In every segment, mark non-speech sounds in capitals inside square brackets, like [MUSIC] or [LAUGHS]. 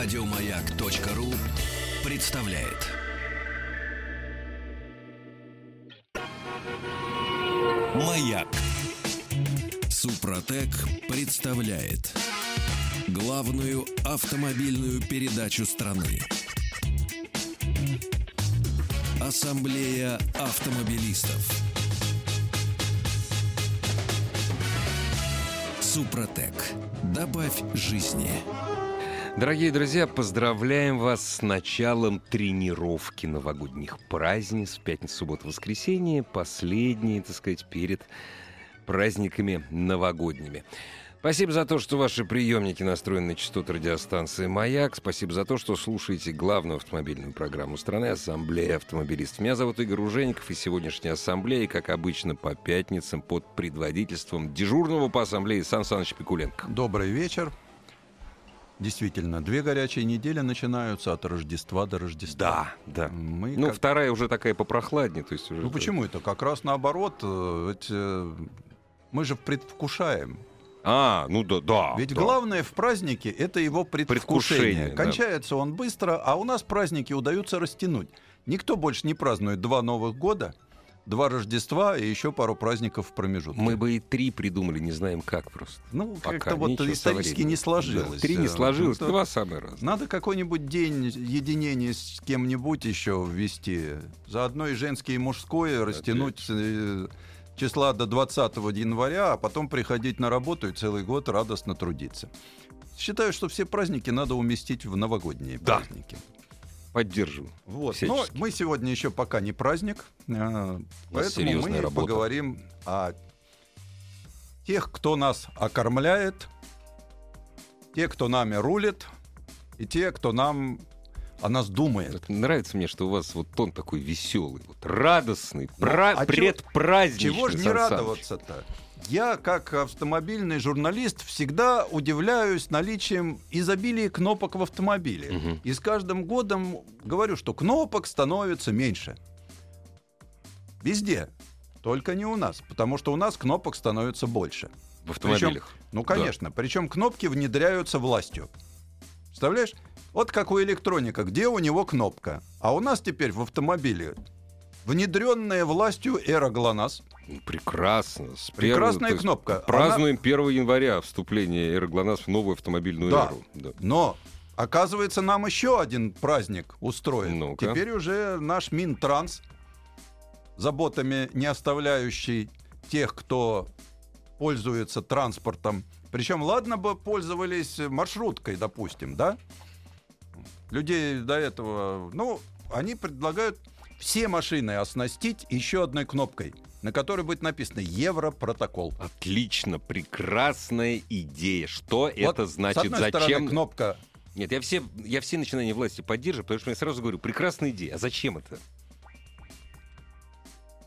Радиомаяк.ру представляет. Маяк. Супротек представляет главную автомобильную передачу страны. Ассамблея автомобилистов. Супротек. Добавь жизни. Дорогие друзья, поздравляем вас с началом тренировки новогодних праздниц. Пятница, суббота, воскресенье. Последние, так сказать, перед праздниками новогодними. Спасибо за то, что ваши приемники настроены на частоту радиостанции «Маяк». Спасибо за то, что слушаете главную автомобильную программу страны «Ассамблея автомобилистов». Меня зовут Игорь Ужеников, и сегодняшняя ассамблея, как обычно, по пятницам под предводительством дежурного по ассамблее Сан Саныч Пикуленко. Добрый вечер. Действительно, две горячие недели начинаются от Рождества до Рождества. Да, да. Мы Ну, как- вторая уже такая попрохладнее. То есть уже Ну почему это? Как раз наоборот. э, Ведь э, мы же предвкушаем. А, ну да, да. Ведь да. главное в празднике это его предвкушение. Предвкушение, да. Кончается он быстро, а у нас праздники удаются растянуть. Никто больше не празднует два Новых года, два Рождества и еще пару праздников в промежутке. Мы бы и три придумали, не знаем как просто. ну, как-то вот исторически не сложилось. Да, Три не Э, сложилось, ну, два самые разные. Надо какой-нибудь день единения с кем-нибудь еще ввести. Заодно и женское, и мужское растянуть э, числа до 20 января, а потом приходить на работу и целый год радостно трудиться. Считаю, что все праздники надо уместить в новогодние Да. праздники. Поддерживаю. Вот. Но мы сегодня еще пока не праздник, э, поэтому мы работа. поговорим о тех, кто нас окормляет, те, кто нами рулит, и те, кто нам о нас думает. Это нравится мне, что у вас вот тон такой веселый, вот радостный, пра- а чего- предпраздничный. Чего же не радоваться-то? Я, как автомобильный журналист, всегда удивляюсь наличием изобилия кнопок в автомобиле. Мгм. И с каждым годом говорю, что кнопок становится меньше. Везде. Только не у нас. Потому что у нас кнопок становится больше. В автомобилях. Ну, конечно. Причем кнопки внедряются властью. Представляешь? Вот как у электроника, где у него кнопка. А у нас теперь в автомобиле внедренная властью эра ГЛОНАСС. Ну, Прекрасно. С Прекрасная есть кнопка. Празднуем 1 января вступление «Эроглонасс» в новую автомобильную Да. эру. Да. Но оказывается, нам еще один праздник устроен. Ну-ка. Теперь уже наш Минтранс, заботами не оставляющий тех, кто пользуется транспортом. Причем, ладно бы пользовались маршруткой, допустим, да? Людей до этого, ну, они предлагают все машины оснастить еще одной кнопкой, на которой будет написано «Европротокол». Отлично, прекрасная идея. Что это Вот, значит? С одной Зачем? стороны, кнопка Нет, я все, я все начинания власти поддерживаю, потому что я сразу говорю, прекрасная идея. А зачем это?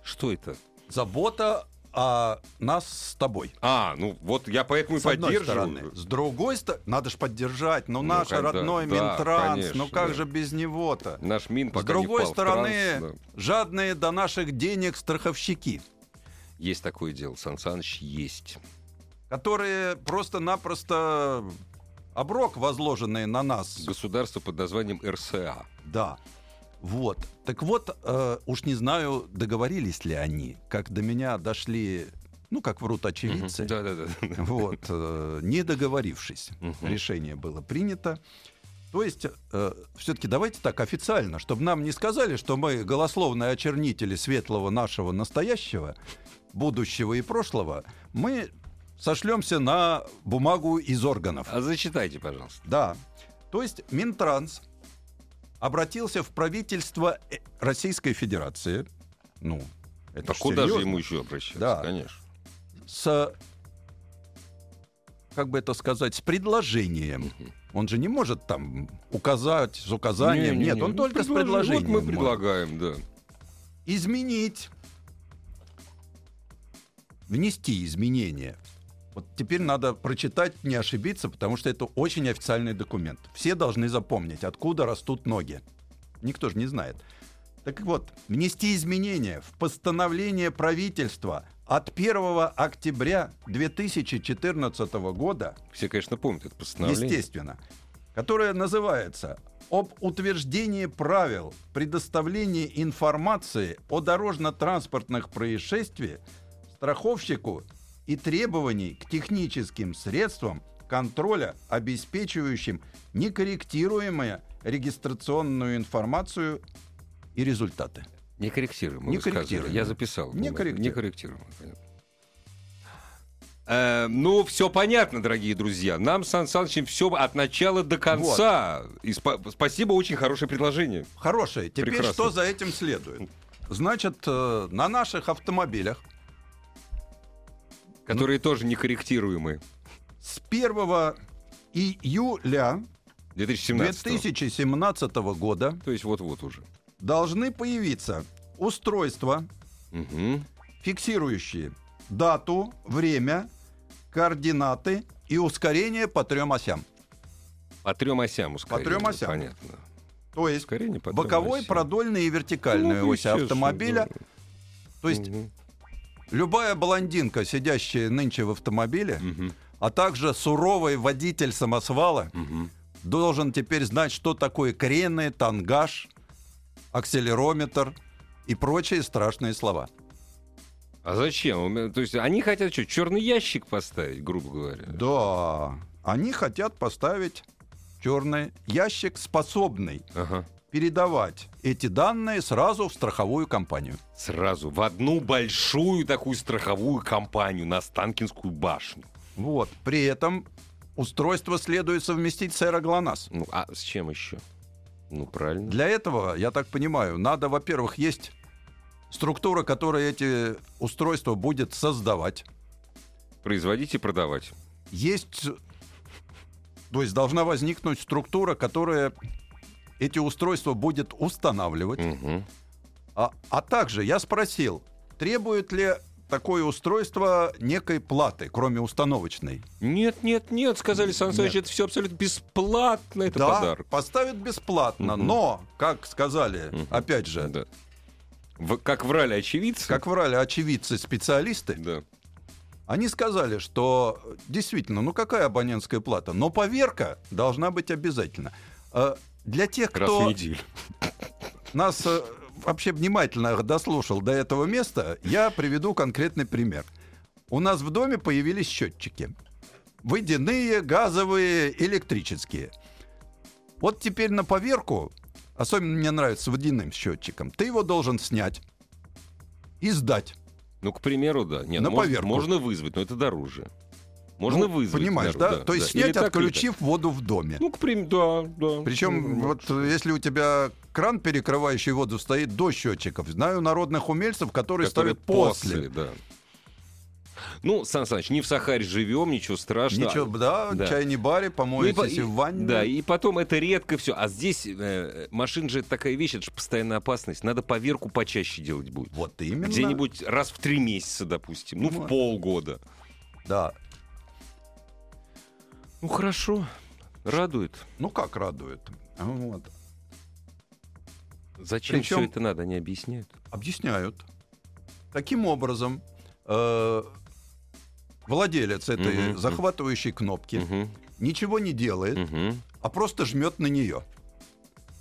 Что это? забота о нас с тобой. А, ну вот я поэтому и С одной поддерживаю. стороны. С другой стороны, надо же поддержать. Ну, Ну, наш когда- родной да, Минтранс, конечно, ну как да. же без него-то? Наш Мин С пока не другой впал в стороны, транс, да. жадные до наших денег страховщики, Есть такое дело, Сан Саныч, есть. которые просто-напросто оброк, возложенный на нас. Государство под названием РСА. Да. Вот. Так вот, э, уж не знаю, договорились ли они, как до меня дошли, ну, как врут очевидцы. Да-да-да. Вот, э, не договорившись, решение было принято. То есть, все-таки давайте так официально, чтобы нам не сказали, что мы голословные очернители светлого нашего настоящего, будущего и прошлого, мы сошлемся на бумагу из органов. А зачитайте, пожалуйста. Да. То есть Минтранс обратился в правительство э, Российской Федерации. Ну, это А ж куда же ему еще обращаться? Да. Конечно. с, как бы это сказать, с предложением. Он же не может там указать с указанием. Не-не-не, Нет, он ну, только с предложи- предложением. Вот мы может. предлагаем, да. Изменить. Внести изменения. Вот теперь надо прочитать, не ошибиться, потому что это очень официальный документ. Все должны запомнить, откуда растут ноги. Никто же не знает. Так вот, внести изменения в постановление правительства от 1 октября 2014 года, Все, конечно, помнят это постановление. естественно, которая называется об утверждении правил предоставления информации о дорожно-транспортных происшествиях страховщику и требований к техническим средствам контроля, обеспечивающим некорректируемую регистрационную информацию и результаты. Некорректируемо. Не вы сказали. корректируемо. Я записал. Не корректируемо. Некорректируемо, понятно. Э, ну, все понятно, дорогие друзья. Нам с Сан Санычем все от начала до конца. И спа- спасибо, очень хорошее предложение. Хорошее. Теперь Прекрасно. что за этим следует? Значит, э, на наших автомобилях Которые тоже некорректируемые. с 1 июля 2017 2017 года То есть вот-вот уже. должны появиться устройства, Мгм. фиксирующие дату, время, координаты и ускорение по трем осям. По трем осям ускорение. трем осям. Понятно. То есть Ускорение по боковой, осям. продольная и вертикальная Ну, ось автомобиля. да. То есть Мгм. Любая блондинка, сидящая нынче в автомобиле, Мгм. а также суровый водитель самосвала, Мгм. должен теперь знать, что такое крены, тангаж, акселерометр и прочие страшные слова. А зачем? То есть они хотят что, черный ящик поставить, грубо говоря? Да, они хотят поставить черный ящик, способный Ага. Передавать эти данные сразу в страховую компанию. Сразу в одну большую такую страховую компанию на Станкинскую башню. Вот. При этом устройство следует совместить с аэроглонасс. Ну, а с чем еще? Ну, правильно. Для этого, я так понимаю, надо, во-первых, есть структура, которая эти устройства будет создавать. Производить и продавать. Есть, то есть должна возникнуть структура, которая эти устройства будет устанавливать. Мгм. А, а также я спросил, требует ли такое устройство некой платы, кроме установочной? Нет, нет, нет, сказали Сан Саныч, это все абсолютно бесплатно, это да, подарок. поставят бесплатно, Мгм. но, как сказали, Мгм. опять же, Да. В- как врали очевидцы. как врали очевидцы-специалисты, Да. они сказали, что э, действительно, ну какая абонентская плата? Но поверка должна быть обязательно. Для тех, Раз кто [LAUGHS] нас э, вообще внимательно дослушал до этого места, я приведу конкретный пример. У нас в доме появились счетчики. Водяные, газовые, электрические. Вот теперь на поверку, особенно мне нравится водяным счетчиком, ты его должен снять и сдать. Ну, к примеру, да. Нет, На можно, поверку. можно вызвать, но это дороже. Можно Ну, вызвать. Понимаешь, дороже, да? То есть Или снять, так, отключив воду в доме. Ну, к примеру, да, да. Причем Ну, вот э, если у тебя кран, перекрывающий воду, стоит до счетчиков, знаю народных умельцев, которые, которые ставят после. да. Ну, Сан Саныч, не в Сахаре живем, ничего страшного. Ничего, да, Да. чай не баре, Ну, и помоетесь по- и в ванне. Да, и потом это редко все. А здесь э, машина же такая вещь, это же постоянная опасность. Надо поверку почаще делать будет. Вот именно. Где-нибудь раз в три месяца, допустим. Ну, в Вот. полгода. Да. Ну, хорошо. Радует. Ну как радует. Вот. Зачем Причем- все это надо, они объясняют. Объясняют. Таким образом, э, владелец этой Мгм. захватывающей кнопки Мгм, ничего не делает, мгм. а просто жмет на нее.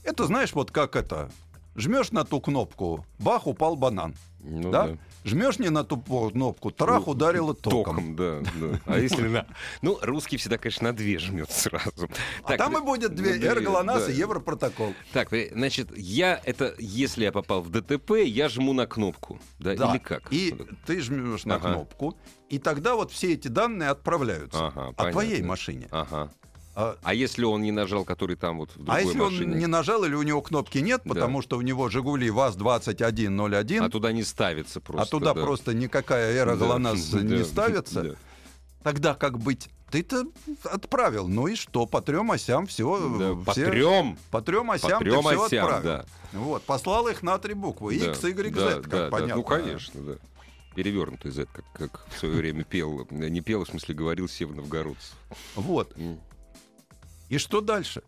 Это знаешь, вот как это. Жмешь на ту кнопку, бах, упал банан. Ну да? Жмешь не на ту кнопку, трах, Ну, ударило током. Током, да, да. А если [LAUGHS] на... Ну, русский всегда, конечно, на две жмет сразу. А Так, там и будет две ну, эрголонас да. и европротокол. Так, значит, я это, если я попал в ДТП, я жму на кнопку, да, Да. или как? И ты жмешь на Ага. кнопку, и тогда вот все эти данные отправляются Ага, о понятно. твоей машине. Ага. А, А если он не нажал, который там вот в другой а если машине? он не нажал или у него кнопки нет, Да. потому что у него Жигули ВАЗ-2101, А а, туда не ставится просто. туда да. просто никакая эра Да, ГЛОНАСС [LAUGHS] да, не ставится, да. тогда как быть? Ты-то отправил, ну и что? По трем осям все. Да, По трем, По трем осям по ты трем все осям, отправил. да. Вот, послал их на три буквы. Да, X, Y, да, Z, как да, да. понятно. Ну, конечно, да. Перевернутый Z, как, как в свое время пел, не пел, в смысле говорил Сев Новгородцев. Вот. И что дальше?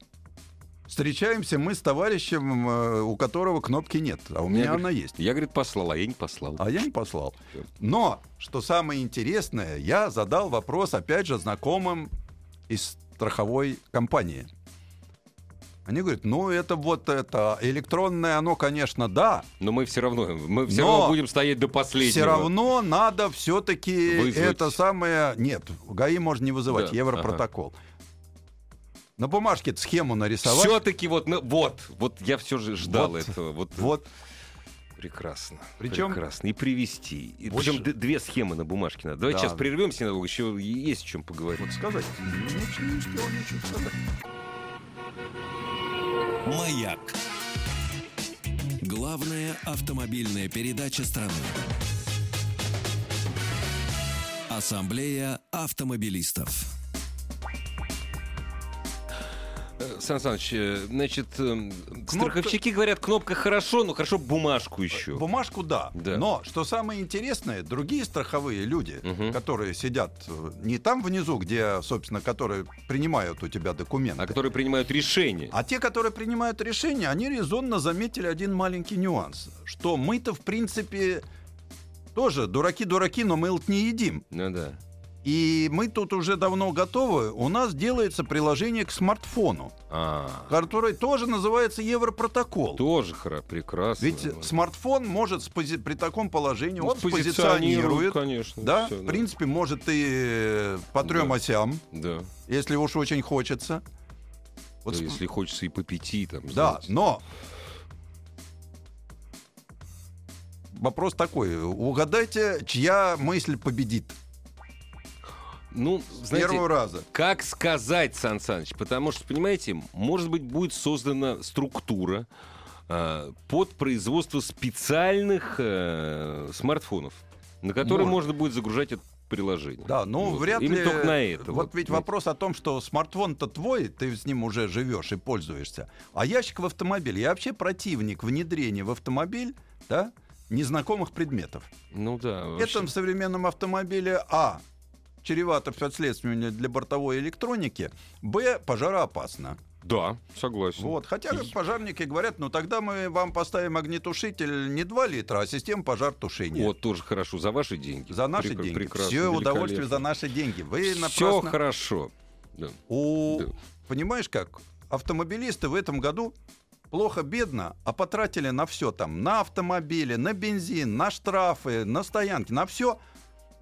Встречаемся мы с товарищем, э, у которого кнопки нет, а у Я меня говорю, она есть. Я, говорит, послал, а я не послал. А я не послал. Но, что самое интересное, я задал вопрос, опять же, знакомым из страховой компании. Они говорят, ну это вот это электронное, оно, конечно, да. Но мы все равно, мы все Но равно будем стоять до последнего. Все равно надо все-таки это самое... Нет, ГАИ можно не вызывать, Да, Европротокол. На бумажке схему нарисовать. Все-таки вот, ну, вот, вот я все же ждал Вот, этого. Вот, Вот, прекрасно. Причем- прекрасно. И привести. И Больше- Причем д- две схемы на бумажке надо. Давайте Да. сейчас прервемся ненадолго, еще есть о чем поговорить. вот сказать. Ну, не успел ничего сказать. Маяк. Главная автомобильная передача страны. Ассамблея автомобилистов. Сан Саныч, э, значит, эм, страховщики говорят, кнопка хорошо, но хорошо бумажку еще. Бумажку да. Да. Но что самое интересное, другие страховые люди, Мгм. которые сидят э, не там внизу, где, собственно, которые принимают у тебя документы, А которые принимают решение. А те, которые принимают решения, они резонно заметили один маленький нюанс, что мы-то, в принципе, тоже дураки-дураки, но мы не едим. Ну да. И мы тут уже давно готовы. У нас делается приложение к смартфону, А, которое тоже называется Европротокол. тоже хоро- прекрасно. Ведь смартфон может с пози- при таком положении, Ну, он позиционирует, позиционирует, конечно. да, всё, в принципе, может и э, по трем Да. осям, Да. если уж очень хочется. Вот Да, с- если хочется и по пяти, там, Да, знаете. но вопрос такой: угадайте, чья мысль победит Ну, знаете, первого раза? как сказать, Сан Саныч? Потому что, понимаете, может быть, будет создана структура а, под производство специальных э, смартфонов, на которые Может. можно будет загружать это приложение. Да, ну Вот. вряд Именно ли. только на это. Вот ведь понимаете. вопрос о том, что смартфон-то твой, ты с ним уже живешь и пользуешься. А ящик в автомобиль. Я вообще противник внедрения в автомобиль, да, незнакомых предметов. Ну да. вообще. Это в современном автомобиле А чревато последствиями для бортовой электроники, Б пожароопасно. Да, согласен. Вот. Хотя И- пожарники говорят, ну тогда мы вам поставим огнетушитель не 2 литра, а систему пожаротушения. Вот, тоже хорошо. За ваши деньги. За наши Прек- деньги. Прекрасно, Все удовольствие за наши деньги. Вы Все напрасно... хорошо. Да. У... Да. Понимаешь как? Автомобилисты в этом году плохо-бедно, а потратили на все там. На автомобили, на бензин, на штрафы, на стоянки, на все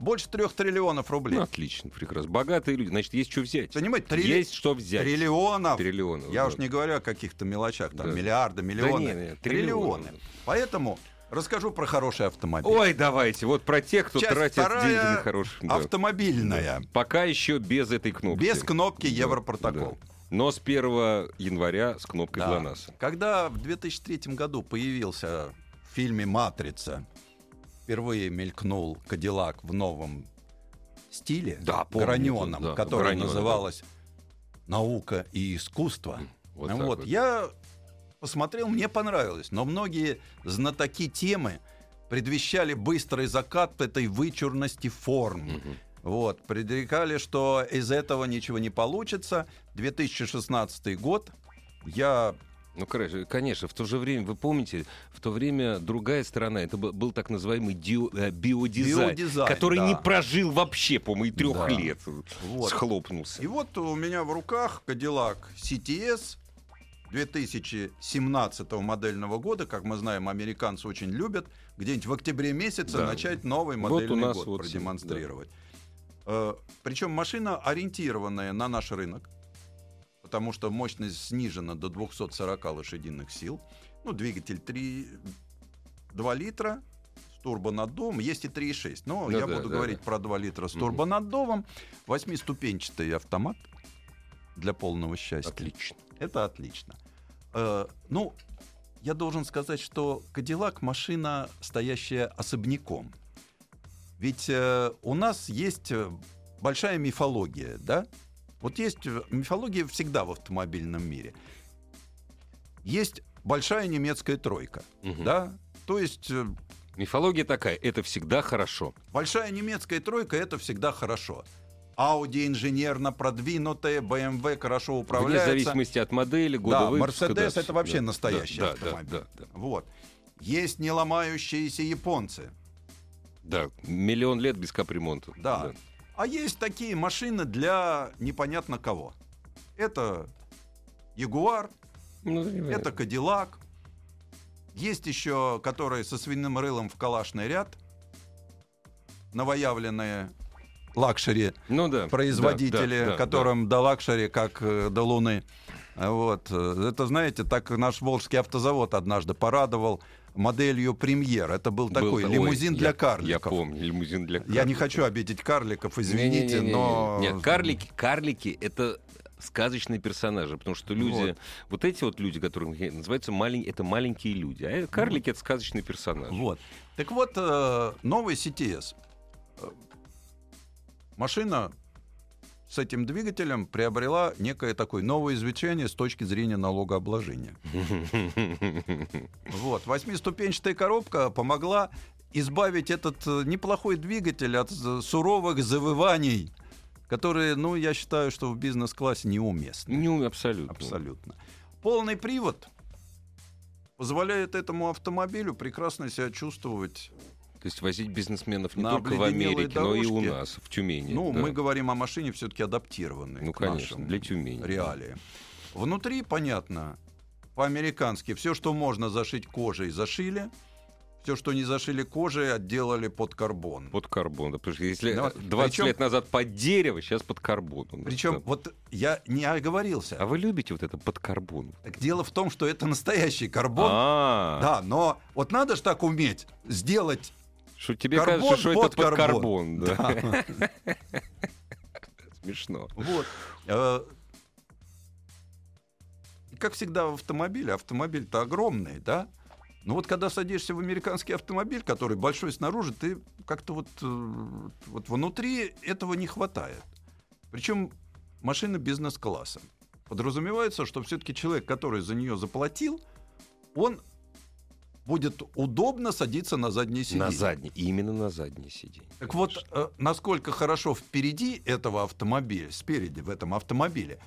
больше трех триллионов рублей. Ну, отлично, прекрасно. Богатые люди, значит, есть что взять. Понимаете, трилли- Есть что взять. триллионов. Триллионов. Я да. уж не говорю о каких-то мелочах, там Да. миллиарды, миллионы, не, не, триллионы. триллионы. Поэтому расскажу про хороший автомобиль. Ой, давайте, вот про тех, кто Часть тратит деньги на хорошие. да. Автомобильная. Пока еще без этой кнопки. Без кнопки Да, Европротокол. да. Но с 1 января с кнопкой Да. ГЛОНАСС. Когда в 2003 году появился в фильме «Матрица», впервые мелькнул Кадиллак в новом стиле, Да, помню, граненом, да, который граненый, называлось «Наука и искусство». Вот Вот, вот. Я посмотрел, мне понравилось, но многие знатоки темы предвещали быстрый закат этой вычурности форм. Мгм. Вот, предрекали, что из этого ничего не получится. 2016 год. Я Ну, конечно, в то же время, вы помните, в то время другая сторона, это был, так называемый дио- э, биодизайн, Биодизайн, который да. не прожил вообще, по-моему, и трех Да. лет. Вот. Схлопнулся. И вот у меня в руках Cadillac CTS 2017 модельного года. Как мы знаем, американцы очень любят где-нибудь в октябре месяце Да. начать новый Вот модельный у нас год вот, продемонстрировать. Э, Причем машина ориентированная на наш рынок, потому что мощность снижена до 240 лошадиных сил. Ну, двигатель 3, 2 литра с турбонаддувом, есть и 3,6. Но Ну я да, буду да, говорить да. про 2 литра с турбонаддувом. Восьмиступенчатый автомат для полного счастья. Отлично. Это отлично. Э, ну, я должен сказать, что Кадиллак машина, стоящая особняком. Ведь э, у нас есть э, большая мифология, да? Вот есть мифология всегда в автомобильном мире. Есть большая немецкая тройка, Мгм. да? То есть э, Мифология такая, это всегда хорошо. большая немецкая тройка это всегда хорошо. Audi инженерно продвинутая, BMW хорошо Вне управляется. зависимости от модели, года Да, выпуска. Мерседес да, это вообще да, настоящий да, автомобиль. Да, да, да. Вот. Есть не ломающиеся японцы. Да, миллион лет без капремонта. Да. А есть такие машины для непонятно кого. Это Ягуар, Ну. Это Кадиллак. Есть еще, которые со свиным рылом в калашный ряд. Новоявленные luxury ну, да, производители, да, да, да, которым до luxury, как э, до Луны. Вот. Это, знаете, так наш Волжский автозавод однажды порадовал моделью премьер. Это был, Был- такой ой, лимузин для я- карликов. Я помню, лимузин для карликов. Я не хочу обидеть карликов, извините, Не-не-не-не-не. но... Нет, карлики, карлики — это сказочные персонажи, потому что люди, Вот. вот, эти вот люди, которые называются маленькие, это маленькие люди, а карлики — это сказочные персонажи. Вот. Так вот, э, новый CTS. Э, Машина с этим двигателем приобрела некое такое новое извлечение с точки зрения налогообложения. [LAUGHS] Вот. Восьмиступенчатая коробка помогла избавить этот э, неплохой двигатель от суровых завываний, которые, ну, я считаю, что в бизнес-классе неуместны. Ну, абсолютно. Абсолютно. Полный привод позволяет этому автомобилю прекрасно себя чувствовать. То есть возить бизнесменов не На только в Америке, но и у нас, в Тюмени. ну, да. мы говорим о машине все-таки адаптированной Ну, конечно, для Тюмени. реалиям. Внутри, понятно, по-американски все, что можно зашить кожей, зашили. Все, что не зашили кожей, отделали под карбон. Под карбон. да, потому что если Да, 20 причем- лет назад под дерево, сейчас под карбон. Причем, да. вот я не оговорился. А вы любите вот это под карбон? Так дело в том, что это настоящий карбон. А, Да, но вот надо же так уметь сделать что тебе Карбон кажется, что это под карбон. да. [LAUGHS] Смешно. Вот. Э, Как всегда в автомобиле, автомобиль-то огромный, да? Но вот когда садишься в американский автомобиль, который большой снаружи, ты как-то вот, э, вот внутри этого не хватает. Причем машина бизнес-класса. Подразумевается, что все-таки человек, который за нее заплатил, он будет удобно садиться на заднее сиденье. На заднее, именно на заднее сиденье. Так вот, э, насколько хорошо впереди этого автомобиля, спереди в этом автомобиле,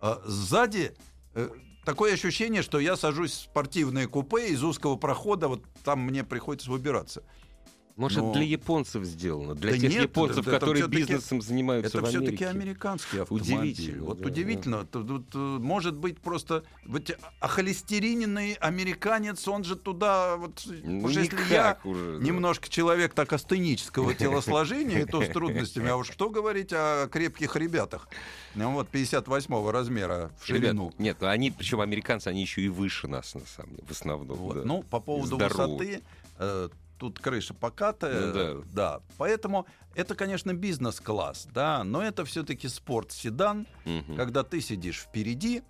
э, сзади э, такое ощущение, что я сажусь в спортивное купе из узкого прохода, вот там мне приходится выбираться. Может, Но- это для японцев сделано, для Да тех нет, японцев, это которые бизнесом занимаются Это в все-таки Америке. американский автомобиль. Удивительно, Вот да, удивительно. Тут, тут, э, может быть просто вот, охолестериненный американец, он же туда вот Ну, уж если я уже, да. немножко человек так астенического телосложения, и то с [LAUGHS] трудностями. А уж что говорить о крепких ребятах? Ну вот, 58 размера в ширину. нет, они, причем американцы, они еще и выше нас, на самом деле, в основном. Вот. да. Ну, по поводу здоровы. высоты, э, тут крыша покатая, Ну да. Поэтому это, конечно, бизнес-класс, да, но это все-таки спорт-седан, Мгм. когда ты сидишь впереди,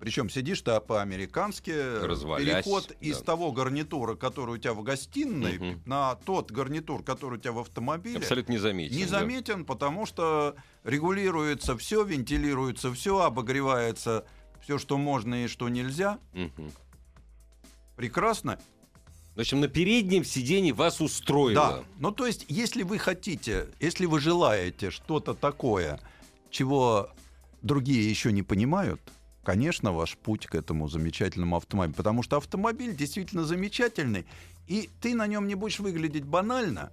причем сидишь ты по-американски, Развалясь, переход из да. того гарнитура, который у тебя в гостиной, Мгм. на тот гарнитур, который у тебя в автомобиле, Абсолютно незаметен. не да. потому что регулируется все, вентилируется все, обогревается все, что можно и что нельзя. Мгм. Прекрасно. В общем, на переднем сиденье вас устроило. Да. Ну, то есть, если вы хотите, если вы желаете что-то такое, чего другие еще не понимают, конечно, ваш путь к этому замечательному автомобилю. Потому что автомобиль действительно замечательный, и ты на нем не будешь выглядеть банально,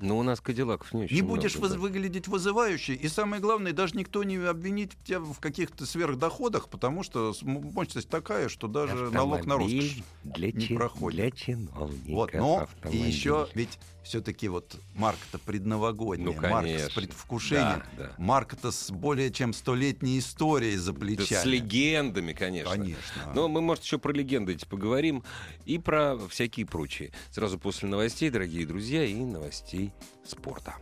Но у нас кадиллаков не очень не много, будешь да. воз- выглядеть вызывающе. И самое главное, даже никто не обвинит тебя в каких-то сверхдоходах, потому что мощность такая, что даже налог на роскошь. Автомобиль для, не чи- проходит. для чиновников. Вот, но и автомобиль. еще ведь все-таки вот марка-то предновогодняя, Ну, марка конечно. с предвкушением, Да, да. марка-то с более чем столетней историей за Да плечами. с легендами, конечно. Конечно. Но мы, может, еще про легенды эти поговорим и про всякие прочие. Сразу после новостей, дорогие друзья, и новостей спорта.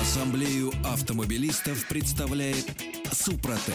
Ассамблею автомобилистов представляет Супротек.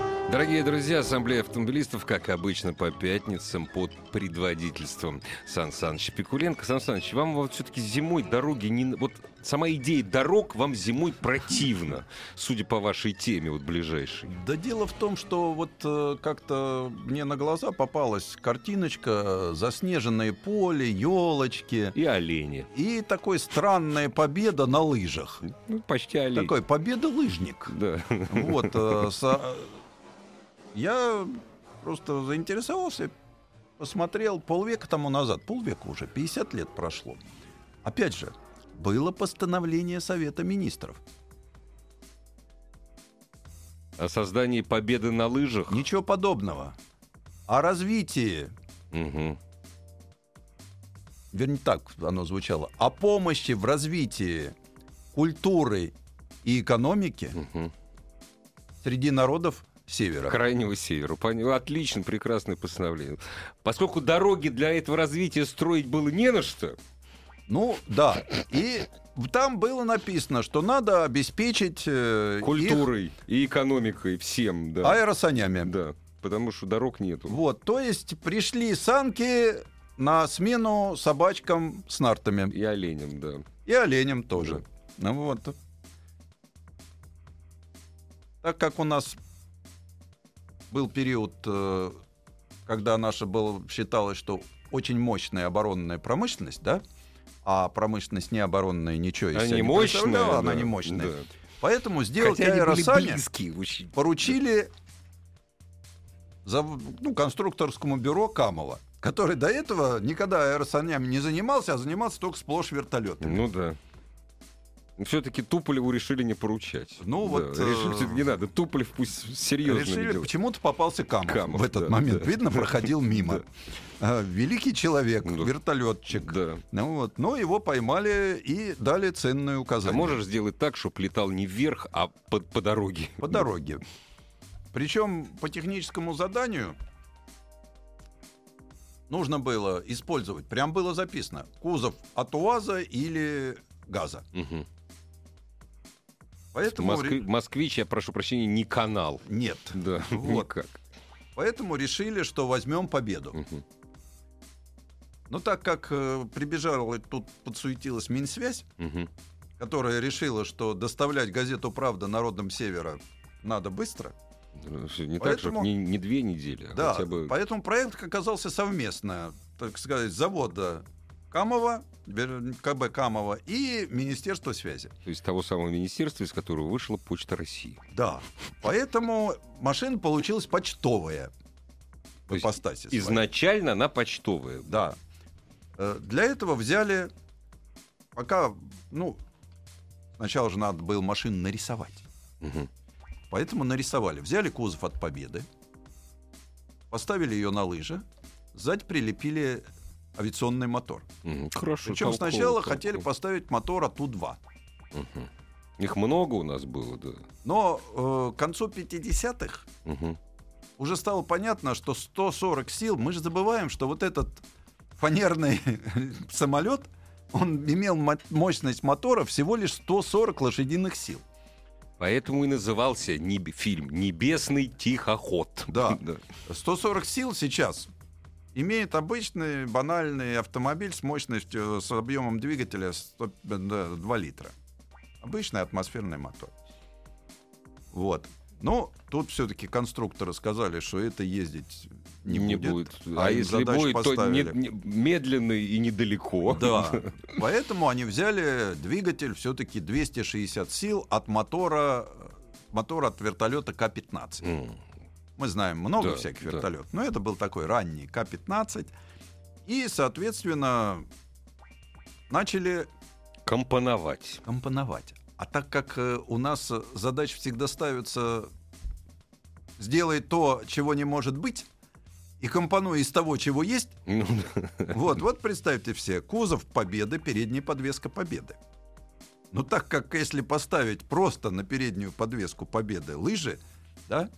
Дорогие друзья, Ассамблея автомобилистов, как обычно, по пятницам под предводительством Сан Саныча Пикуленко. Сан Саныч, вам вот все-таки зимой дороги не... Вот сама идея дорог вам зимой противна, судя по вашей теме вот ближайшей. Да дело в том, что вот э, как-то мне на глаза попалась картиночка э, заснеженное поле, елочки И олени. и такой странная победа на лыжах. Ну, почти олень. Такой победа-лыжник. Да. Вот. э, со- Я просто заинтересовался, посмотрел полвека тому назад, полвека уже, 50 лет прошло. Опять же, было постановление Совета Министров. О создании победы на лыжах. Ничего подобного. О развитии, Мгм. вернее так оно звучало, о помощи в развитии культуры и экономики Мгм. среди народов Севера. Крайнего севера. Отлично, прекрасное постановление. Поскольку дороги для этого развития строить было не на что, Ну, да. И там было написано, что надо обеспечить э, их культурой и экономикой всем, да. аэросанями. Да, потому что дорог нету. Вот, то есть пришли санки на смену собачкам с нартами. И оленям, да. И оленям тоже. Ну вот. Так как у нас был период, э, когда наша была, считалось, что очень мощная оборонная промышленность, да, а промышленность не оборонная ничего из себя Они не представляла, да, она не мощная. да. Поэтому сделать Хотя очень. поручили за, ну, конструкторскому бюро Камова, который до этого никогда аэросанями не занимался, а занимался только сплошь вертолетами. Ну да. Все-таки Туполеву решили не поручать. Ну Да, вот, решили, э, всё-таки не надо. Туполев пусть серьезно Решили, почему-то попался Камов, Камов, в этот да, момент. да. Видно, проходил [LAUGHS] мимо. А, Великий человек, Ну, вертолетчик. Да. Ну вот, но его поймали и дали ценные А указания. можешь сделать так, чтобы летал не вверх, а по, по дороге? По дороге. Причем по техническому заданию нужно было использовать, прям было записано, кузов от УАЗа или ГАЗа. Мгм. Поэтому ре- Москвич, я прошу прощения, не канал. нет. [LAUGHS] Да, Вот. никак. Поэтому решили, что возьмем победу. Мгм. Но так как э, прибежала тут подсуетилась Минсвязь, Мгм. которая решила, что доставлять газету «Правда» народам Севера надо быстро, Ну, Не так, Поэтому- чтобы не, не две недели, а да, хотя бы... поэтому проект оказался совместно, так сказать, завода Камова, КБ Камова и Министерства связи. То есть того самого министерства, из которого вышла Почта России. Да, поэтому машина получилась почтовая То есть. Изначально она почтовая. Да. Э, Для этого взяли, пока, ну, сначала же надо было машину нарисовать. Мгм. Поэтому нарисовали. Взяли кузов от Победы, поставили ее на лыжи, сзади прилепили авиационный мотор. Мгм. Хорошо. Причем толково, сначала толково. хотели поставить мотор от Ту-2. Мгм. Их много у нас было, да. Но э, к концу 50-х Мгм. уже стало понятно, что 140 сил, мы же забываем, что вот этот фанерный [LAUGHS] самолет, он имел мо- мощность мотора всего лишь 140 лошадиных сил. Поэтому и назывался небе- фильм «Небесный тихоход». Да. [LAUGHS] 140 сил сейчас имеет обычный банальный автомобиль с мощностью, с объемом двигателя 100 да, 2 литра. Обычный атмосферный мотор. Вот. Но тут все-таки конструкторы сказали, что это ездить не, Не, будет. будет. А А, если будет, то не- поставили. не- медленно и недалеко. Да. [LAUGHS] Поэтому они взяли двигатель все-таки 260 сил от мотора, мотора от вертолета К-15. М. Мы знаем много Да, всяких да. вертолетов, но это был такой ранний К-15. И, соответственно, начали Компоновать. компоновать. А так как э, у нас задача всегда ставится сделай то, чего не может быть, и компонуй из того, чего есть, Ну, да. вот, вот представьте все, кузов Победы, передняя подвеска Победы. Но так как если поставить просто на переднюю подвеску Победы лыжи, да,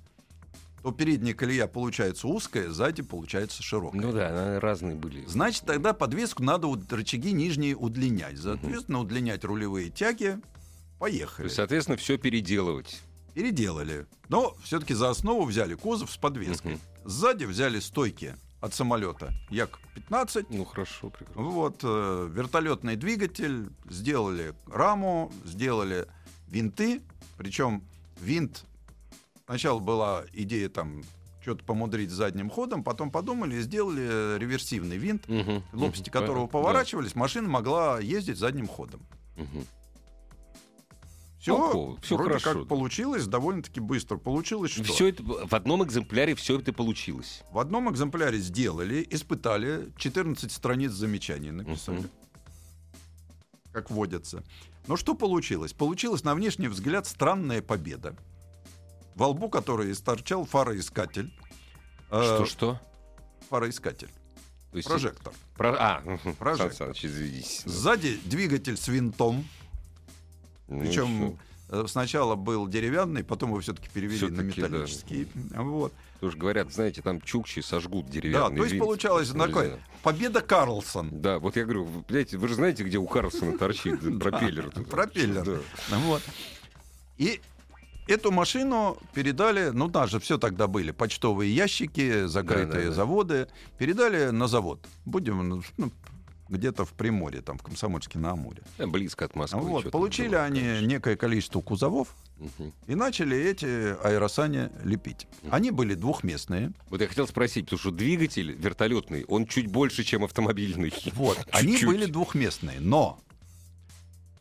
то передняя колея получается узкая, сзади получается широкая. Ну да, разные были. Значит, тогда подвеску надо у- рычаги нижние удлинять. Соответственно, удлинять рулевые тяги. То Поехали. есть, соответственно, все переделывать. переделали. Но все-таки за основу взяли кузов с подвеской. Мгм. Сзади взяли стойки от самолета Як-15. Ну хорошо, прекрасно. Вот э, вертолетный двигатель, сделали раму, сделали винты. Причем винт сначала была идея там что-то помудрить задним ходом, потом подумали и сделали э, реверсивный винт, Мгм, лопасти мгм, которого поворачивались, машина могла ездить задним ходом. Да. Мгм. Все, Толково, всё вроде хорошо, как да. получилось довольно-таки быстро. Получилось что? Все это в одном экземпляре все это получилось. В одном экземпляре сделали, испытали, 14 страниц замечаний написали. Мгм. Как водится. Но что получилось? Получилась на внешний взгляд странная победа. Во лбу которой торчал фароискатель. Э, Что что? Фароискатель. То есть- Прожектор. Про- А, Прожектор. Сан Саныч, извините. Сзади двигатель с винтом. Ну, Причем что? э, сначала был деревянный, потом его все-таки перевели на Всё-таки, да. металлический. Вот. Тоже говорят, знаете, там чукчи сожгут Да, деревянный то есть винт. получалось такое. Победа Карлсон. Да, вот я говорю, знаете, вы же знаете, где у Карлсона торчит [LAUGHS] пропеллер? пропеллер. Да. Вот. И эту машину передали, ну даже все тогда были, почтовые ящики, закрытые Да-да-да. заводы, передали на завод. Будем ну, где-то в Приморье, там в Комсомольске на Амуре. Да, Близко от Москвы. Вот, получили было, они конечно. некое количество кузовов и начали эти аэросани лепить. Они были двухместные. Вот я хотел спросить, потому что двигатель вертолетный, он чуть больше, чем автомобильный. Вот, [LAUGHS] они Чуть-чуть. были двухместные, но,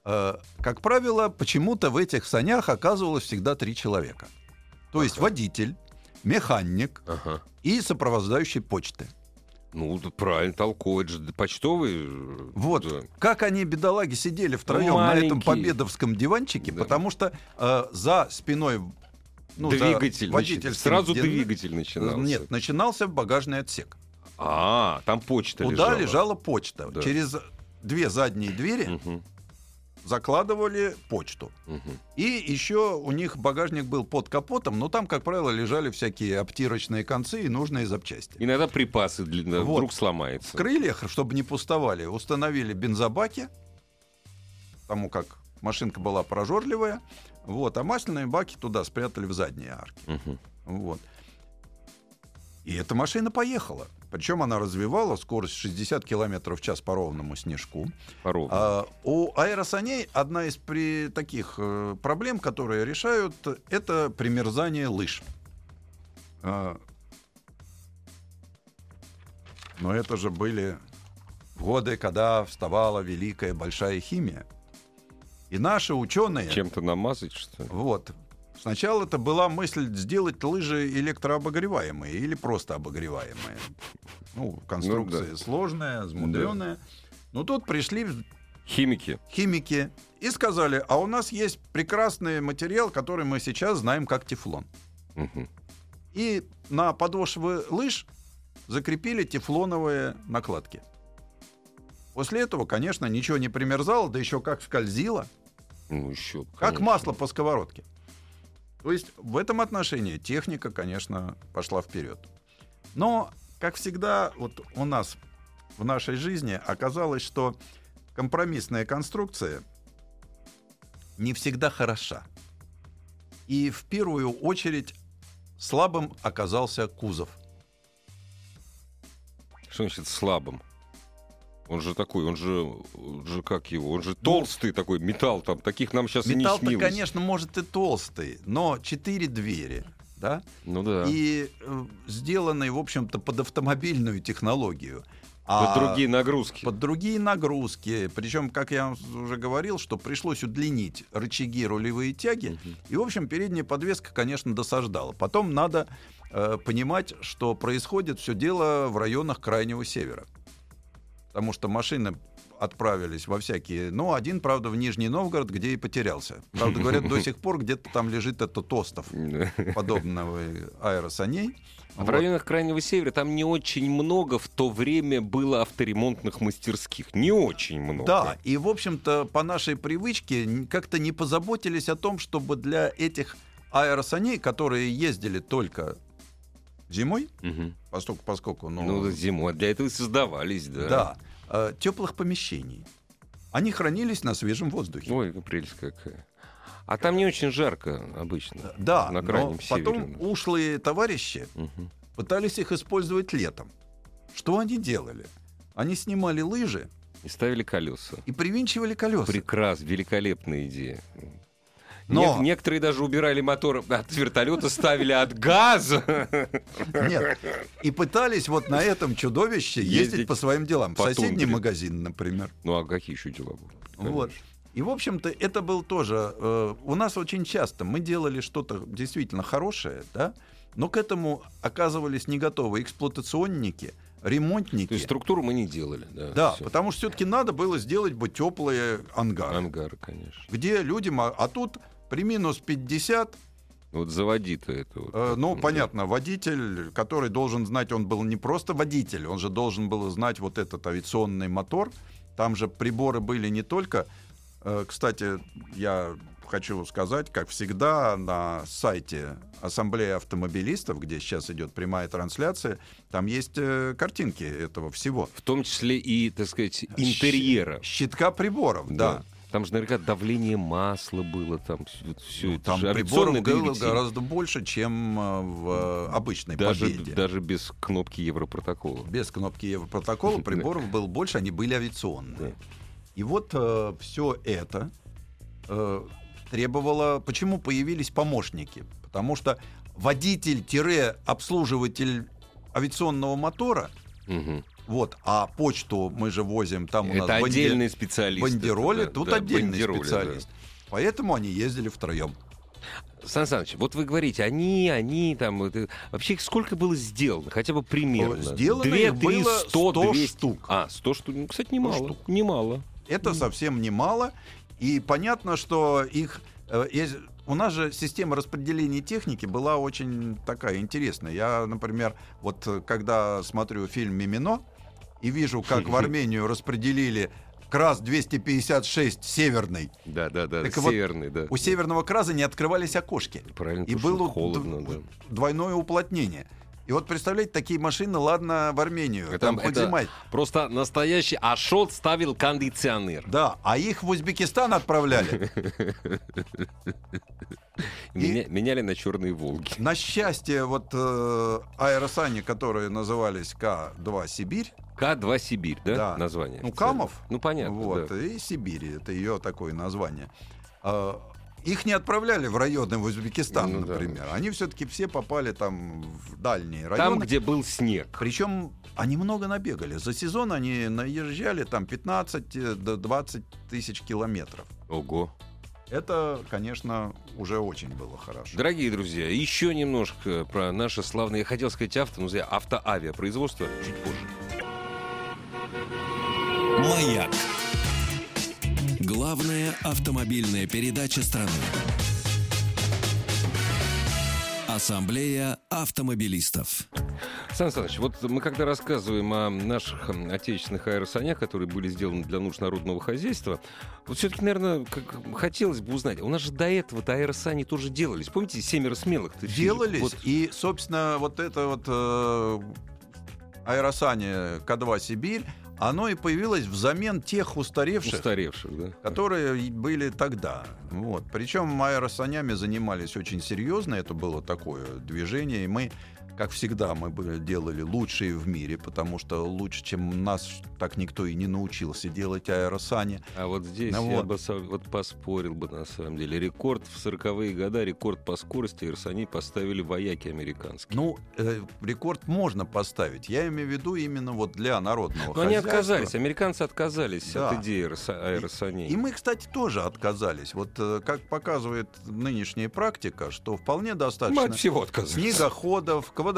как правило, почему-то в этих санях оказывалось всегда три человека. То есть Ага. водитель, механик Ага. и сопровождающий почты. Ну, правильно, толково. Это же почтовый. э, Вот да. как они, бедолаги, сидели втроем на этом маленький. победовском диванчике, Да. потому что э, за спиной ну, за двигатель. значит, водительским сразу дин- двигатель начинался. Нет, начинался багажный отсек. А, там почта Туда лежала. лежала почта. Да. Через две задние двери Мгм, закладывали почту. мгм. И еще у них багажник был под капотом, но там, как правило, лежали всякие обтирочные концы и нужные запчасти. Иногда припасы для... Вот. вдруг сломается. В крыльях, чтобы не пустовали, установили бензобаки, потому как машинка была прожорливая, вот, а масляные баки туда спрятали в задние арки. Мгм. Вот. И эта машина поехала. Причем она развивала скорость 60 км в час по ровному снежку. По-ровному. А, у аэросаней одна из при таких э, проблем, которые решают, это примерзание лыж. А, но это же были годы, когда вставала великая большая химия. И наши ученые, Чем-то намазать, что ли? вот, сначала это была мысль сделать лыжи электрообогреваемые или просто обогреваемые. Ну, конструкция да. сложная, замудренная. Но тут пришли Химики. химики и сказали, а у нас есть прекрасный материал, который мы сейчас знаем как тефлон. Мгм. И на подошвы лыж закрепили тефлоновые накладки. После этого, конечно, ничего не примерзало, да еще как скользило, Ну, еще. как масло по сковородке. То есть в этом отношении техника, конечно, пошла вперед. Но, как всегда, вот у нас в нашей жизни оказалось, что компромиссная конструкция не всегда хороша. И в первую очередь слабым оказался кузов. Что значит слабым? Он же такой, он же, он же как его, он же толстый такой, металл там, таких нам сейчас и не Металл-то, снилось. конечно, может и толстый, но четыре двери, да? Ну да. и э, сделанный, в общем-то, под автомобильную технологию. Под А другие нагрузки. под другие нагрузки. Причем, как я вам уже говорил, что пришлось удлинить рычаги рулевые тяги. Мгм. И, в общем, передняя подвеска, конечно, досаждала. Потом надо э, понимать, что происходит все дело в районах Крайнего Севера. Потому что машины отправились во всякие... Ну, один, правда, в Нижний Новгород, где и потерялся. Правда, говорят, до сих пор где-то там лежит этот остов [LAUGHS] подобного аэросаней. А в Вот. районах Крайнего Севера там не очень много в то время было авторемонтных мастерских. Не очень много. Да, и, в общем-то, по нашей привычке как-то не позаботились о том, чтобы для этих аэросаней, которые ездили только зимой, Мгм. поскольку, поскольку ну, Ну, зимой. Для этого и создавались, да. да, э, теплых помещений, они хранились на свежем воздухе. Ой, прелесть какая. А там не очень жарко обычно. Да, на но крайнем потом севере. ушлые товарищи Мгм. пытались их использовать летом. Что они делали? Они снимали лыжи И ставили колеса. и привинчивали колеса. Прекрас, великолепная идея. Но- Не- некоторые даже убирали мотор от вертолета, ставили от газа. Нет. И пытались вот на этом чудовище ездить, Ездить по своим делам. В по соседний тундре. магазин, например. Ну а какие еще дела будут? Вот. И, в общем-то, это был тоже... э, у нас очень часто мы делали что-то действительно хорошее, да, но к этому оказывались не готовы эксплуатационники, ремонтники. То есть структуру мы не делали. Да, да, всё. потому что все-таки надо было сделать бы теплые ангары, Ангары, конечно. где люди... мо- А тут при минус 50 Вот заводи-то это. вот. Э, Ну, Да. понятно, водитель, который должен знать, он был не просто водитель, он же должен был знать вот этот авиационный мотор. Там же приборы были не только... э, Кстати, я хочу сказать, как всегда, на сайте Ассамблеи автомобилистов, где сейчас идет прямая трансляция, там есть э, картинки этого всего. В том числе и, так сказать, интерьера. Щитка приборов, да. Там же наверняка давление масла было, там все Ну, там приборов было гораздо больше, чем э, в э, обычной даже, победе. даже без кнопки Европротокола. Без кнопки Европротокола [LAUGHS] приборов было больше, они были авиационные. Да. И вот все это э, требовало... Почему появились помощники? Потому что водитель-обслуживатель авиационного мотора, Мгм. Вот, а почту мы же возим, там у нас Это банди- отдельный специалист. бандероли, это, да, тут да, отдельный бандероли, да. специалист. Поэтому они ездили втроем. Сан Саныч, вот вы говорите, они, они, там, это... вообще их сколько было сделано, хотя бы примерно? Сделано Две, их три, было сто, 100 200. штук. А, 100 штук, ну, кстати, немало, штук. немало. Это совсем немало. И понятно, что их... э, есть- У нас же система распределения техники была очень такая интересная. Я, например, вот э, когда смотрю фильм «Мимино» и вижу, как в [LAUGHS] Армению распределили КРАС-256 «Северный», Да, да, да, Так вот, северный, да. у «Северного КРАСа» не открывались окошки. Правильно, И было холодно, дв- да. двойное уплотнение. И вот представляете, такие машины, ладно, в Армению, Это- там хоть зима. Просто настоящий Ашот ставил кондиционер. Да, а их в Узбекистан отправляли. [LAUGHS] Меня- меняли на черные Волги. На счастье, вот э, аэросани, которые назывались К-2 Сибирь, К2 Сибирь, да, Да. название? ну? Камов, Ну, понятно, вот, да. и Сибири, это ее такое название. Э, их не отправляли в районы в Узбекистан, Ну да. например. Они все-таки все попали там в дальние районы. Там, где был снег. Причем они много набегали. За сезон они наезжали там 15 э, до 20 тысяч километров. Ого. Это, конечно, уже очень было хорошо. Дорогие друзья, еще немножко про наше славное, я хотел сказать авто, но автоавиапроизводство чуть позже. Маяк. Главная автомобильная передача страны. Ассамблея автомобилистов. Сан Саныч, вот мы когда рассказываем о наших отечественных аэросанях, которые были сделаны для нужд народного хозяйства, вот все-таки, наверное, как хотелось бы узнать, у нас же до этого-то аэросани тоже делались. Помните, «Семеро смелых»? Делались, Вот, и, собственно, вот это вот э, аэросани К2 Сибирь, оно и появилось взамен тех устаревших, устаревших, да? которые были тогда. Вот. Причем аэросанями занимались очень серьезно, это было такое движение, и мы, как всегда, мы бы делали лучшие в мире, потому что лучше, чем нас, так никто и не научился делать аэросани. А вот здесь Ну я вот. бы вот поспорил бы на самом деле. Рекорд в 40-е годы, рекорд по скорости аэросани поставили вояки американские. Ну, э, рекорд можно поставить. Я имею в виду именно вот для народного Но они хозяйства. отказались, американцы отказались Да. от идеи аэроса- аэросаней. И мы, кстати, тоже отказались. Вот э, как показывает нынешняя практика, что вполне Мы достаточно от всего отказались. снегоходов, квадроциклов.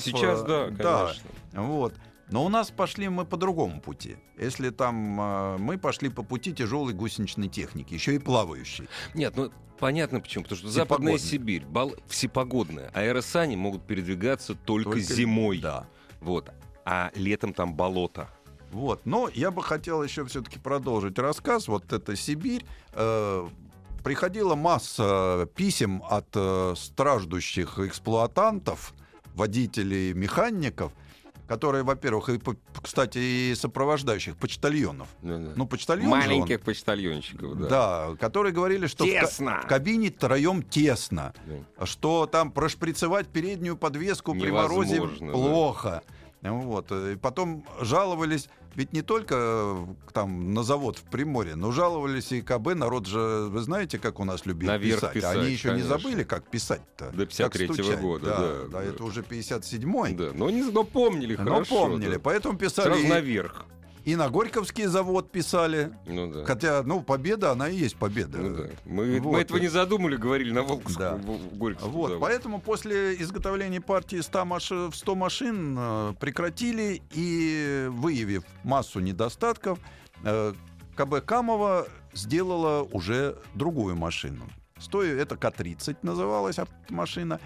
Сейчас, э, да, конечно. Вот. Но у нас пошли мы по другому пути. Если там э, мы пошли по пути тяжелой гусеничной техники, еще и плавающей. Нет, ну понятно почему. Потому что. Западная Сибирь, бал... всепогодная. Аэросани могут передвигаться только, Только- зимой. Да. Вот. А летом там болото. Вот. Но я бы хотел еще все-таки продолжить рассказ. Вот это Сибирь. Э, приходила масса писем от э, страждущих эксплуатантов, водителей, механиков, которые, во-первых, и, кстати, и сопровождающих, почтальонов. Ну, почтальон же он- Маленьких почтальончиков, да. да. которые говорили, что в Тесно. в кабине втроем тесно, Да. что там прошприцевать переднюю подвеску при морозе Невозможно, да. Вот. И потом жаловались, ведь не только э, там на завод в Приморье, но жаловались и КБ, народ же, вы знаете, как у нас любит Наверх писать. писать, Они еще конечно. не забыли, как писать-то. До как 53-го стучать. года, Да, да, да, да. это уже 57-й. Да, но, не, но помнили Но хорошо. помнили, да. поэтому писали Сразу наверх. И на Горьковский завод писали. Ну да. Хотя, ну, победа, она и есть победа. Ну да. Мы, Вот. мы этого не задумали, говорили на Волковском, Да. Горьковском Вот, заводе. поэтому после изготовления партии 100 машин, в 100 машин э, прекратили и, выявив массу недостатков, э, КБ Камова сделала уже другую машину. Стоя, это К-30 называлась автомашина.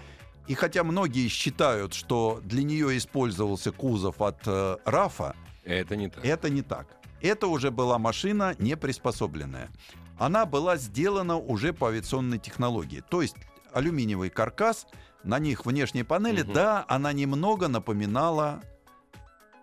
И хотя многие считают, что для нее использовался кузов от э, РАФа, Это не так. это не так. Это уже была машина не приспособленная. Она была сделана уже по авиационной технологии. То есть алюминиевый каркас, на них внешние панели, Мгм. да, она немного напоминала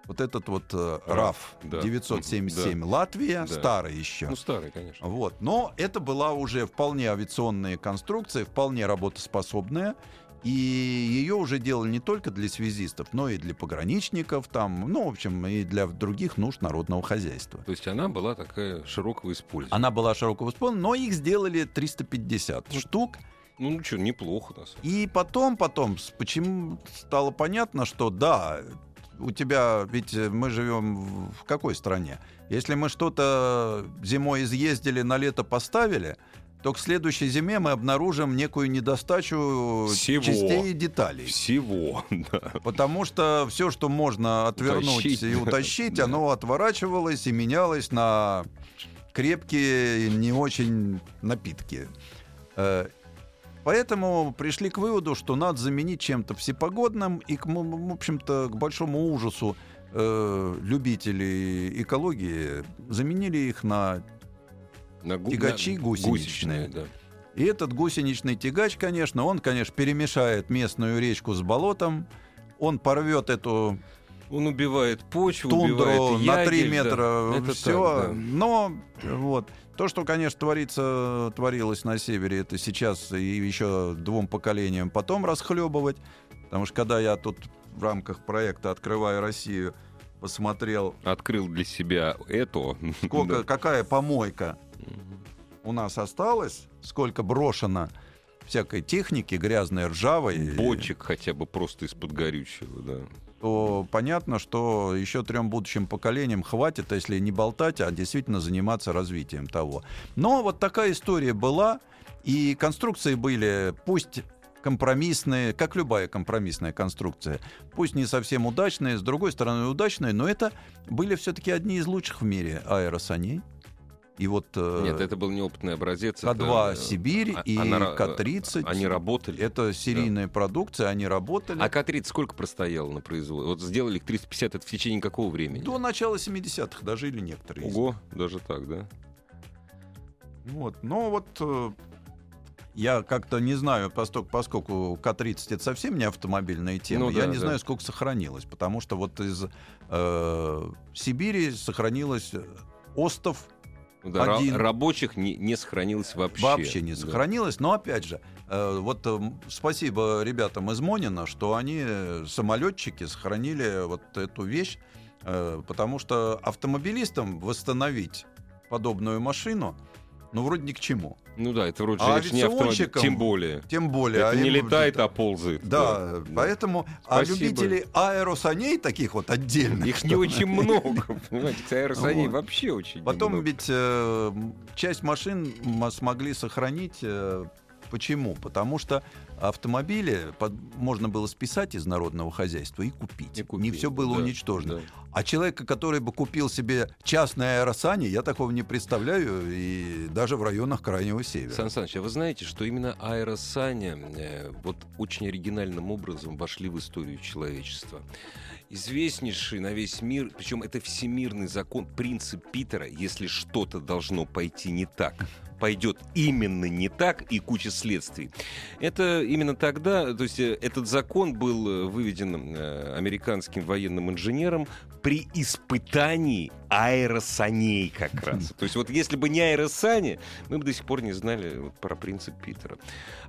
вот этот вот э, RAF, RAF да. 977 Да. Латвия, Да. старый еще. Ну, старый, конечно. Вот. Но это была уже вполне авиационная конструкция, вполне работоспособная. И ее уже делали не только для связистов, но и для пограничников, там, ну, в общем, и для других нужд народного хозяйства. То есть она была такая широкого использования. Она была широкого исполнения, но их сделали 350 штук. Ну, ну что, неплохо нас. И потом, потом, почему стало понятно, что да, у тебя, ведь э, мы живем в какой стране? Если мы что-то зимой изъездили, на лето поставили, то к следующей зиме мы обнаружим некую недостачу Всего. частей и деталей. Всего, [LAUGHS] да. Потому что все, что можно отвернуть Утащить, и утащить, да. оно отворачивалось и менялось на крепкие, не очень напитки. Э, Поэтому пришли к выводу, что надо заменить чем-то всепогодным, и, к, в общем-то, к большому ужасу э, любителей экологии заменили их на... На гу- Тягачи на- гусеничные. да. И этот гусеничный тягач, конечно, он, конечно, перемешает местную речку с болотом, он порвет эту Он убивает почву, тундру убивает на 3 ягель, да. метра, Это все. так, да. Но вот то, что, конечно, творится, творилось на севере, это сейчас и еще двум поколениям потом расхлебывать. Потому что когда я тут в рамках проекта «Открывая Россию» посмотрел, Открыл для себя это. [LAUGHS] сколько, Да. какая помойка. У нас осталось, сколько брошено всякой техники грязной, ржавой. Бочек хотя бы просто из-под горючего, да. то понятно, что еще трем будущим поколениям хватит, если не болтать, а действительно заниматься развитием того. Но вот такая история была, и конструкции были, пусть компромиссные, как любая компромиссная конструкция, пусть не совсем удачные, с другой стороны удачные, но это были все-таки одни из лучших в мире аэросаней. И вот э, Нет, это был неопытный образец. К2 это, э, Сибирь а- и она ра- К-30. Они работали. Это серийная продукция, они работали. А К-30 сколько простояло на производстве? Вот сделали их 350, это в течение какого времени? До начала 70-х дожили некоторые. Ого, даже так, да? Вот. Но вот э, я как-то не знаю, поскольку, поскольку К-30 это совсем не автомобильная тема, Ну я да, не да. знаю, сколько сохранилось. Потому что вот из э, Сибири сохранилось э, остов да, Один. рабочих не, не сохранилось вообще. вообще не Да. сохранилось. Но опять же, э, вот э, спасибо ребятам из Монина, что они, э, самолетчики, сохранили вот эту вещь, э, потому что автомобилистам восстановить подобную машину, ну, вроде ни к чему. Ну да, это вроде А же это не автомобиль, тем более. Тем более. это а не летает, а ползает. Да, поэтому а Спасибо. любителей аэросаней таких вот отдельных. Их не очень много, [LAUGHS] понимаете, аэросаней Вот. вообще очень Потом немного. ведь э, часть машин мы смогли сохранить. э, почему? Потому что автомобили под- можно было списать из народного хозяйства и купить. И купил, не все было да, уничтожено. да. А человека, который бы купил себе частные аэросани, я такого не представляю, и даже в районах Крайнего Севера. Сан Саныч, а вы знаете, что именно аэросаня э, вот очень оригинальным образом вошли в историю человечества? Известнейший на весь мир, причем это всемирный закон, принцип Питера, если что-то должно пойти не так, пойдет именно не так и куча следствий. Это именно тогда, то есть э, этот закон был э, выведен э, американским военным инженером при испытании аэросаней как [LAUGHS] раз. То есть вот если бы не аэросани, мы бы до сих пор не знали вот про принцип Питера.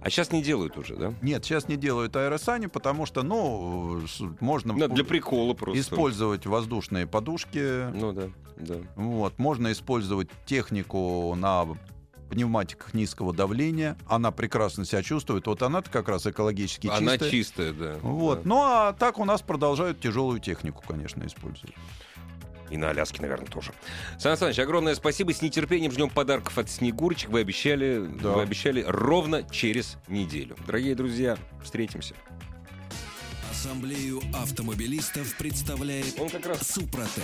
А сейчас не делают уже, да? Нет, сейчас не делают аэросани, потому что, ну, можно Ну, для прикола просто. использовать воздушные подушки. Ну да, да. Вот, можно использовать технику на пневматиках низкого давления. Она прекрасно себя чувствует. Вот она-то как раз экологически Она чистая. чистая, да. Вот. да. Ну а так у нас продолжают тяжелую технику, конечно, использовать. И на Аляске, наверное, тоже. Сан Саныч, огромное спасибо. С нетерпением ждем подарков от Снегурочек. Вы обещали, Да. вы обещали ровно через неделю. Дорогие друзья, встретимся. Ассамблею автомобилистов представляет Он как раз Супротек.